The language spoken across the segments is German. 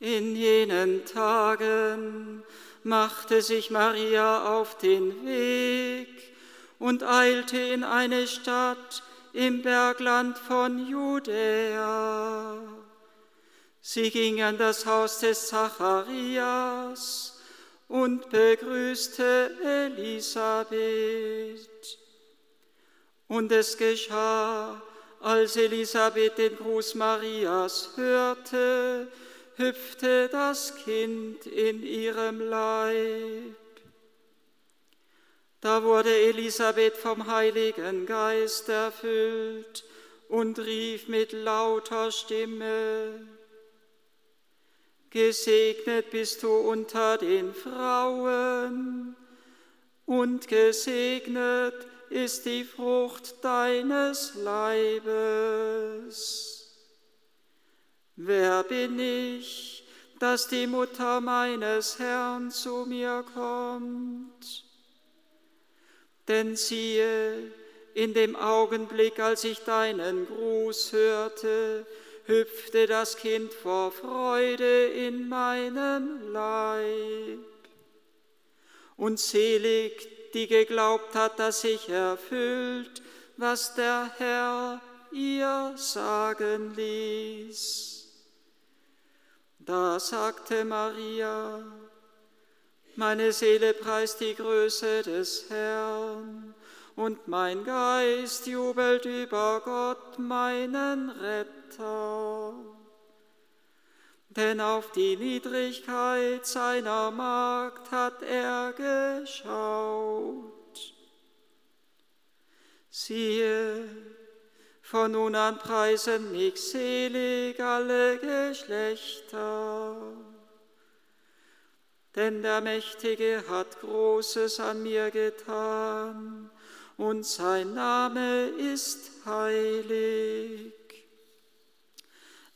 In jenen Tagen machte sich Maria auf den Weg und eilte in eine Stadt im Bergland von Judäa. Sie ging an das Haus des Zacharias und begrüßte Elisabeth. Und es geschah, als Elisabeth den Gruß Marias hörte, hüpfte das Kind in ihrem Leib. Da wurde Elisabeth vom Heiligen Geist erfüllt und rief mit lauter Stimme, Gesegnet bist du unter den Frauen und gesegnet ist die Frucht deines Leibes. Wer bin ich, dass die Mutter meines Herrn zu mir kommt? Denn siehe, in dem Augenblick, als ich deinen Gruß hörte, hüpfte das Kind vor Freude in meinem Leib. Und selig, die geglaubt hat, dass sich erfüllt, was der Herr ihr sagen ließ. Da sagte Maria, meine Seele preist die Größe des Herrn und mein Geist jubelt über Gott, meinen Retter. Denn auf die Niedrigkeit seiner Magd hat er geschaut. Siehe, von nun an preisen mich selig alle Geschlechter. Denn der Mächtige hat Großes an mir getan, und sein Name ist heilig.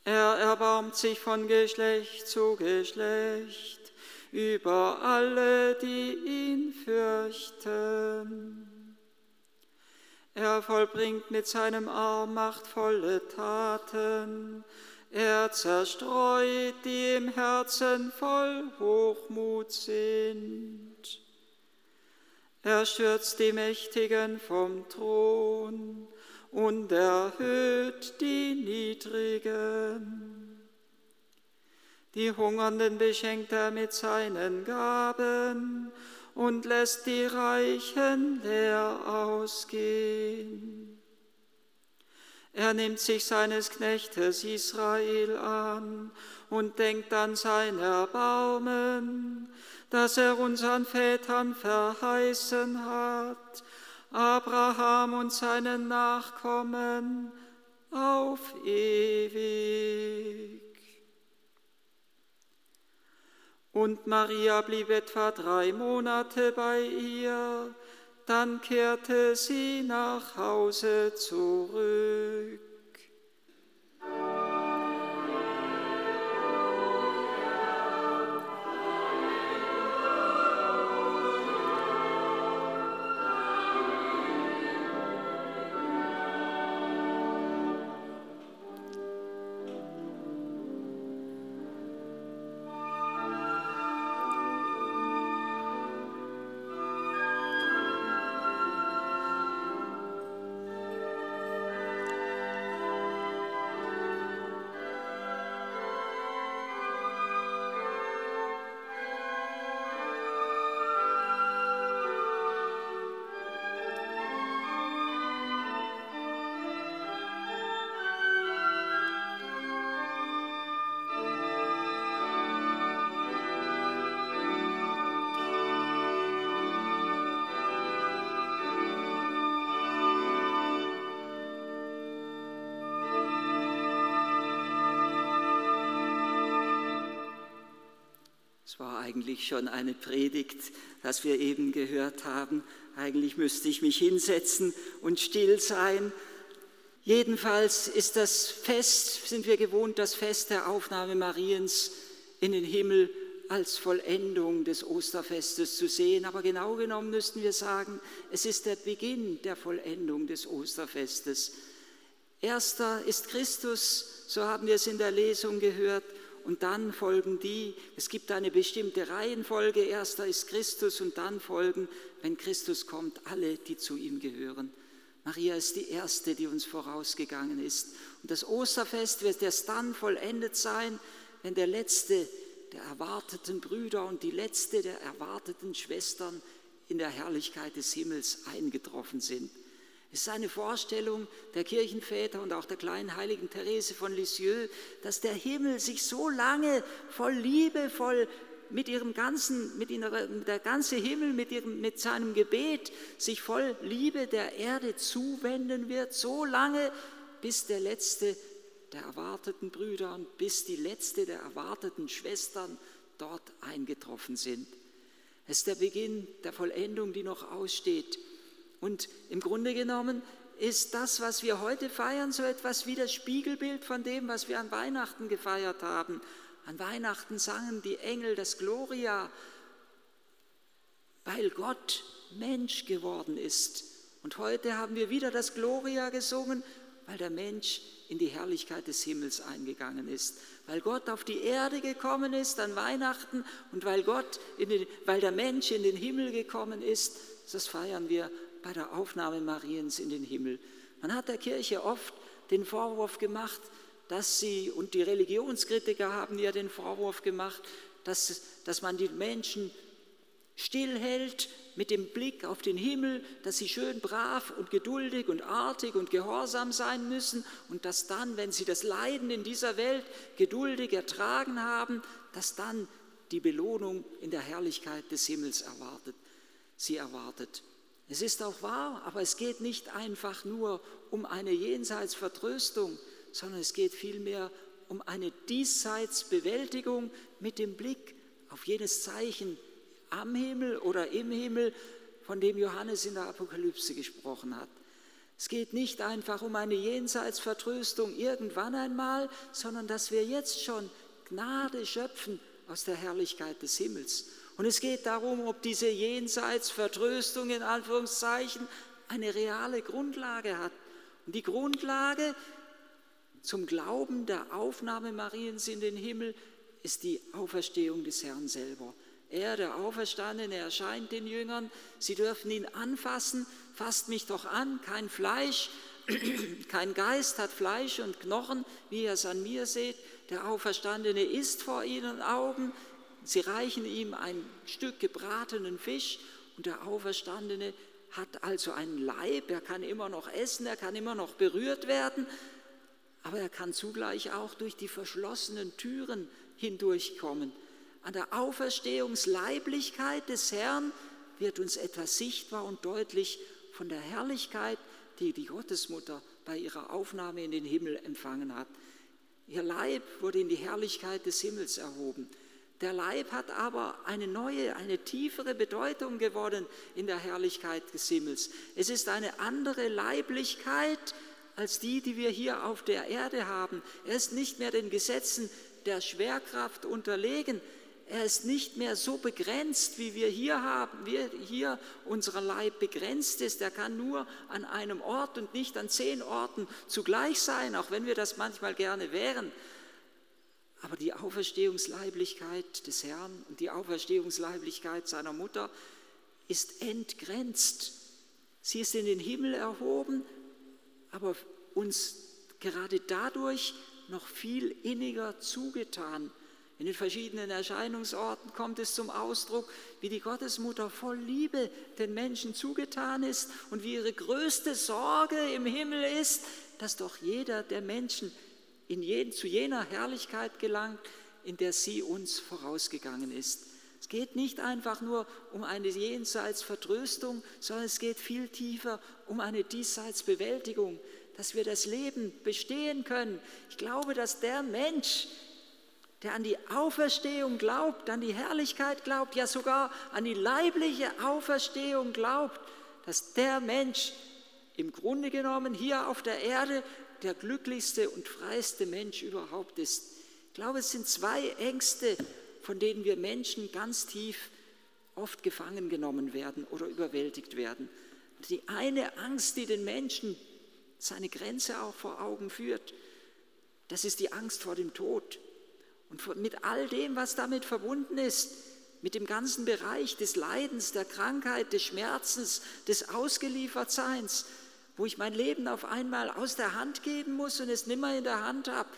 Er erbarmt sich von Geschlecht zu Geschlecht über alle, die ihn fürchten. Er vollbringt mit seinem Arm machtvolle Taten. Er zerstreut, die im Herzen voll Hochmut sind. Er stürzt die Mächtigen vom Thron und erhöht die Niedrigen. Die Hungernden beschenkt er mit seinen Gaben und lässt die Reichen leer ausgehen. Er nimmt sich seines Knechtes Israel an und denkt an sein Erbarmen, das er unseren Vätern verheißen hat, Abraham und seinen Nachkommen auf ewig. Und Maria blieb etwa drei Monate bei ihr, dann kehrte sie nach Hause zurück. Eigentlich schon eine Predigt, das wir eben gehört haben. Eigentlich müsste ich mich hinsetzen und still sein. Jedenfalls ist das Fest, sind wir gewohnt, das Fest der Aufnahme Mariens in den Himmel als Vollendung des Osterfestes zu sehen. Aber genau genommen müssten wir sagen, es ist der Beginn der Vollendung des Osterfestes. Erster ist Christus, so haben wir es in der Lesung gehört, und dann folgen die. Es gibt eine bestimmte Reihenfolge. Erster ist Christus und dann folgen, wenn Christus kommt, alle, die zu ihm gehören. Maria ist die erste, die uns vorausgegangen ist. Und das Osterfest wird erst dann vollendet sein, wenn der letzte der erwarteten Brüder und die letzte der erwarteten Schwestern in der Herrlichkeit des Himmels eingetroffen sind. Es ist eine Vorstellung der Kirchenväter und auch der kleinen heiligen Therese von Lisieux, dass der Himmel sich so lange voll Liebe, voll mit ihrem ganzen, mit ihrer, der ganze Himmel mit, ihrem, mit seinem Gebet sich voll Liebe der Erde zuwenden wird, so lange, bis der letzte der erwarteten Brüder und bis die letzte der erwarteten Schwestern dort eingetroffen sind. Es ist der Beginn der Vollendung, die noch aussteht. Und im Grunde genommen ist das, was wir heute feiern, so etwas wie das Spiegelbild von dem, was wir an Weihnachten gefeiert haben. An Weihnachten sangen die Engel das Gloria, weil Gott Mensch geworden ist. Und heute haben wir wieder das Gloria gesungen, weil der Mensch in die Herrlichkeit des Himmels eingegangen ist, weil Gott auf die Erde gekommen ist an Weihnachten und weil, Gott den, weil der Mensch in den Himmel gekommen ist, das feiern wir bei der Aufnahme Mariens in den Himmel. Man hat der Kirche oft den Vorwurf gemacht, dass sie, und die Religionskritiker haben ja den Vorwurf gemacht, dass, dass man die Menschen stillhält mit dem Blick auf den Himmel, dass sie schön brav und geduldig und artig und gehorsam sein müssen und dass dann, wenn sie das Leiden in dieser Welt geduldig ertragen haben, dass dann die Belohnung in der Herrlichkeit des Himmels erwartet, sie erwartet. Es ist auch wahr, aber es geht nicht einfach nur um eine Jenseitsvertröstung, sondern es geht vielmehr um eine Diesseitsbewältigung mit dem Blick auf jenes Zeichen am Himmel oder im Himmel, von dem Johannes in der Apokalypse gesprochen hat. Es geht nicht einfach um eine Jenseitsvertröstung irgendwann einmal, sondern dass wir jetzt schon Gnade schöpfen aus der Herrlichkeit des Himmels. Und es geht darum, ob diese Jenseitsvertröstung in Anführungszeichen eine reale Grundlage hat. Und die Grundlage zum Glauben der Aufnahme Mariens in den Himmel ist die Auferstehung des Herrn selber. Er, der Auferstandene, erscheint den Jüngern. Sie dürfen ihn anfassen. Fasst mich doch an, kein Fleisch, kein Geist hat Fleisch und Knochen, wie ihr es an mir seht. Der Auferstandene ist vor ihren Augen. Sie reichen ihm ein Stück gebratenen Fisch und der Auferstandene hat also einen Leib. Er kann immer noch essen, er kann immer noch berührt werden, aber er kann zugleich auch durch die verschlossenen Türen hindurchkommen. An der Auferstehungsleiblichkeit des Herrn wird uns etwas sichtbar und deutlich von der Herrlichkeit, die die Gottesmutter bei ihrer Aufnahme in den Himmel empfangen hat. Ihr Leib wurde in die Herrlichkeit des Himmels erhoben. Der Leib hat aber eine neue, eine tiefere Bedeutung gewonnen in der Herrlichkeit des Himmels. Es ist eine andere Leiblichkeit als die, die wir hier auf der Erde haben. Er ist nicht mehr den Gesetzen der Schwerkraft unterlegen, er ist nicht mehr so begrenzt, wie wir hier haben, wie hier unser Leib begrenzt ist. Er kann nur an einem Ort und nicht an zehn Orten zugleich sein, auch wenn wir das manchmal gerne wären. Aber die Auferstehungsleiblichkeit des Herrn und die Auferstehungsleiblichkeit seiner Mutter ist entgrenzt. Sie ist in den Himmel erhoben, aber uns gerade dadurch noch viel inniger zugetan. In den verschiedenen Erscheinungsorten kommt es zum Ausdruck, wie die Gottesmutter voll Liebe den Menschen zugetan ist und wie ihre größte Sorge im Himmel ist, dass doch jeder der Menschen in jeden, zu jener Herrlichkeit gelangt, in der sie uns vorausgegangen ist. Es geht nicht einfach nur um eine Jenseitsvertröstung, sondern es geht viel tiefer um eine Diesseitsbewältigung, dass wir das Leben bestehen können. Ich glaube, dass der Mensch, der an die Auferstehung glaubt, an die Herrlichkeit glaubt, ja sogar an die leibliche Auferstehung glaubt, dass der Mensch im Grunde genommen hier auf der Erde der glücklichste und freiste Mensch überhaupt ist. Ich glaube, es sind zwei Ängste, von denen wir Menschen ganz tief oft gefangen genommen werden oder überwältigt werden. Die eine Angst, die den Menschen seine Grenze auch vor Augen führt, das ist die Angst vor dem Tod. und mit all dem, was damit verbunden ist, mit dem ganzen Bereich des Leidens, der Krankheit, des Schmerzens, des Ausgeliefertseins, wo ich mein Leben auf einmal aus der Hand geben muss und es nimmer in der Hand habe.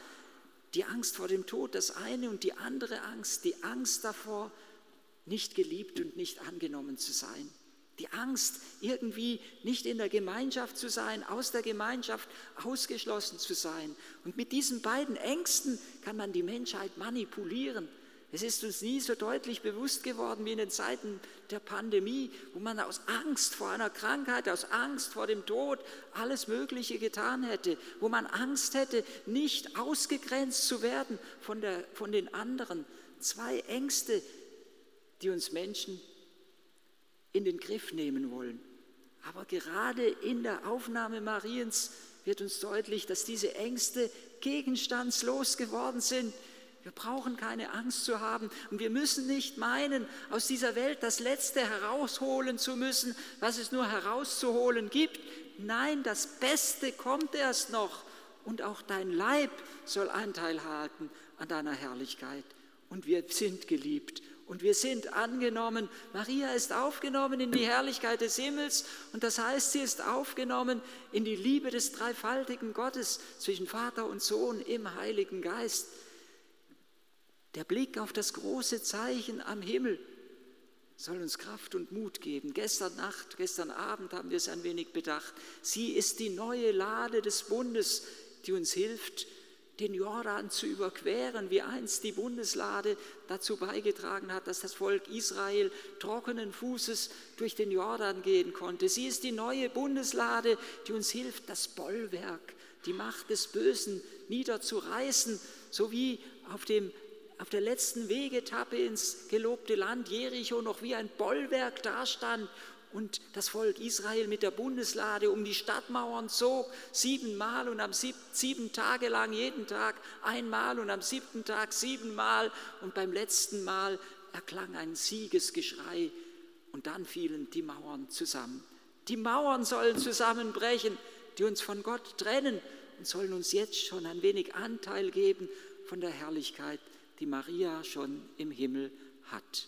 Die Angst vor dem Tod, das eine und die andere Angst, die Angst davor, nicht geliebt und nicht angenommen zu sein. Die Angst, irgendwie nicht in der Gemeinschaft zu sein, aus der Gemeinschaft ausgeschlossen zu sein. Und mit diesen beiden Ängsten kann man die Menschheit manipulieren. Es ist uns nie so deutlich bewusst geworden wie in den Zeiten der Pandemie, wo man aus Angst vor einer Krankheit, aus Angst vor dem Tod alles Mögliche getan hätte, wo man Angst hätte, nicht ausgegrenzt zu werden von, der, von den anderen. Zwei Ängste, die uns Menschen in den Griff nehmen wollen. Aber gerade in der Aufnahme Mariens wird uns deutlich, dass diese Ängste gegenstandslos geworden sind. Wir brauchen keine Angst zu haben und wir müssen nicht meinen, aus dieser Welt das Letzte herausholen zu müssen, was es nur herauszuholen gibt. Nein, das Beste kommt erst noch und auch dein Leib soll Anteil halten an deiner Herrlichkeit. Und wir sind geliebt und wir sind angenommen. Maria ist aufgenommen in die Herrlichkeit des Himmels und das heißt, sie ist aufgenommen in die Liebe des dreifaltigen Gottes zwischen Vater und Sohn im Heiligen Geist. Der Blick auf das große Zeichen am Himmel soll uns Kraft und Mut geben. Gestern Nacht, gestern Abend haben wir es ein wenig bedacht. Sie ist die neue Lade des Bundes, die uns hilft, den Jordan zu überqueren, wie einst die Bundeslade dazu beigetragen hat, dass das Volk Israel trockenen Fußes durch den Jordan gehen konnte. Sie ist die neue Bundeslade, die uns hilft, das Bollwerk, die Macht des Bösen niederzureißen, so wie auf, dem, auf der letzten Wegetappe ins gelobte Land Jericho noch wie ein Bollwerk dastand und das Volk Israel mit der Bundeslade um die Stadtmauern zog, siebenmal und am sieb, sieben Tage lang jeden Tag einmal und am siebten Tag siebenmal und beim letzten Mal erklang ein Siegesgeschrei und dann fielen die Mauern zusammen. Die Mauern sollen zusammenbrechen, die uns von Gott trennen und sollen uns jetzt schon ein wenig Anteil geben von der Herrlichkeit, die Maria schon im Himmel hat.